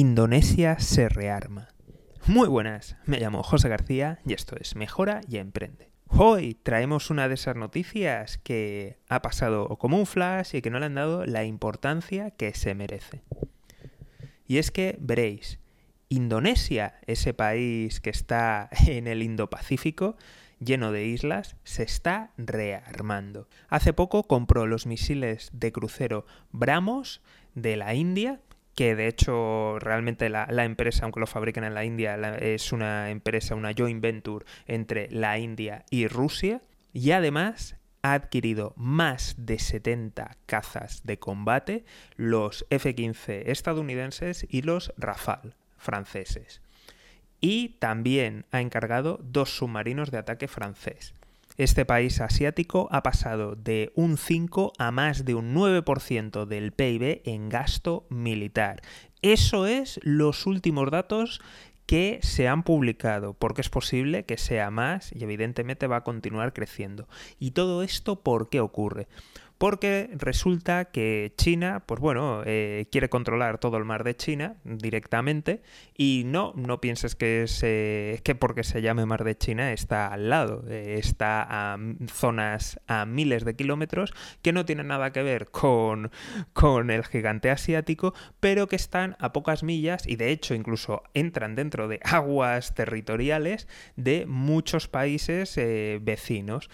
Indonesia se rearma. Muy buenas, me llamo José García y esto es Mejora y Emprende. Hoy traemos una de esas noticias que ha pasado como un flash y que no le han dado la importancia que se merece. Y es que veréis, Indonesia, ese país que está en el Indo-Pacífico, lleno de islas, se está rearmando. Hace poco compró los misiles de crucero Brahmos de la India, que de hecho realmente la, empresa, aunque lo fabriquen en la India, es una empresa, una joint venture entre la India y Rusia, y además ha adquirido más de 70 cazas de combate, los F-15 estadounidenses y los Rafale franceses. Y también ha encargado dos submarinos de ataque francés. Este país asiático ha pasado de un 5 a más de un 9% del PIB en gasto militar. Eso es los últimos datos que se han publicado, porque es posible que sea más y evidentemente va a continuar creciendo. ¿Y todo esto por qué ocurre? Porque resulta que China, pues bueno, eh, quiere controlar todo el mar de China directamente y no, no pienses que, es, eh, que porque se llame mar de China está al lado, eh, está a zonas a miles de kilómetros que no tienen nada que ver con, con el gigante asiático, pero que están a pocas millas y de hecho incluso entran dentro de aguas territoriales de muchos países vecinos.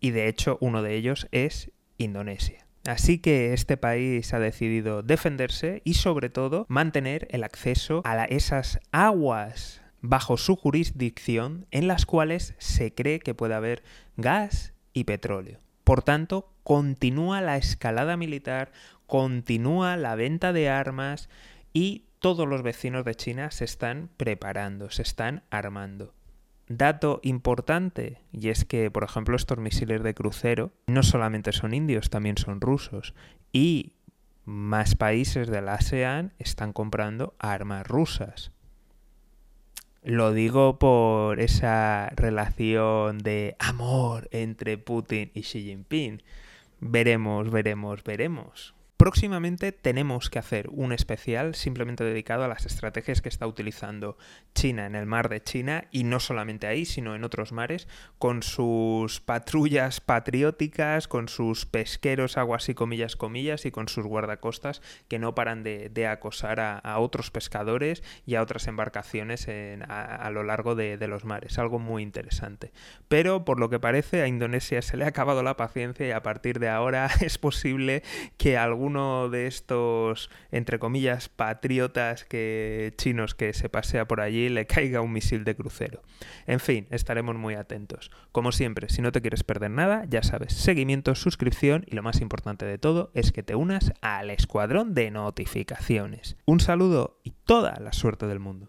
Y de hecho uno de ellos es Indonesia. Así que este país ha decidido defenderse y sobre todo mantener el acceso a esas aguas bajo su jurisdicción en las cuales se cree que puede haber gas y petróleo. Por tanto, continúa la escalada militar, continúa la venta de armas y todos los vecinos de China se están preparando, se están armando. Dato importante, y es que, por ejemplo, estos misiles de crucero no solamente son indios, también son rusos. Y más países de la ASEAN están comprando armas rusas. Lo digo por esa relación de amor entre Putin y Xi Jinping. Veremos, veremos, veremos. Próximamente tenemos que hacer un especial simplemente dedicado a las estrategias que está utilizando China en el mar de China y no solamente ahí, sino en otros mares, con sus patrullas patrióticas, con sus pesqueros, aguas y comillas, comillas, y con sus guardacostas que no paran de, acosar a, otros pescadores y a otras embarcaciones a, lo largo de, los mares. Algo muy interesante. Pero por lo que parece a Indonesia se le ha acabado la paciencia y a partir de ahora es posible que algún uno de estos, entre comillas, patriotas que, chinos que se pasea por allí le caiga un misil de crucero. En fin, estaremos muy atentos. Como siempre, si no te quieres perder nada, ya sabes, seguimiento, suscripción y lo más importante de todo es que te unas al escuadrón de notificaciones. Un saludo y toda la suerte del mundo.